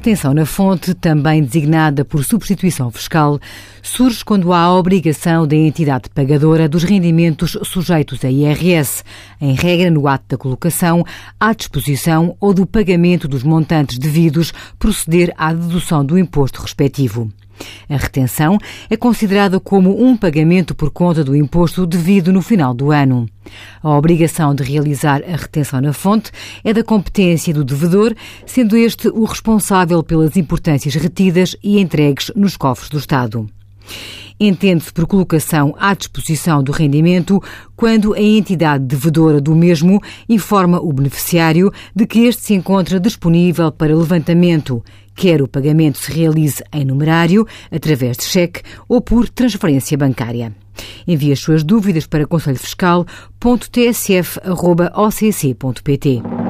retenção na fonte, também designada por substituição fiscal, surge quando há a obrigação da entidade pagadora dos rendimentos sujeitos a IRS, em regra no ato da colocação, à disposição ou do pagamento dos montantes devidos proceder à dedução do imposto respectivo. A retenção é considerada como um pagamento por conta do imposto devido no final do ano. A obrigação de realizar a retenção na fonte é da competência do devedor, sendo este o responsável pelas importâncias retidas e entregues nos cofres do Estado. Entende-se por colocação à disposição do rendimento quando a entidade devedora do mesmo informa o beneficiário de que este se encontra disponível para levantamento, quer o pagamento se realize em numerário, através de cheque ou por transferência bancária. Envie as suas dúvidas para conselhofiscal.tsf.occ.pt.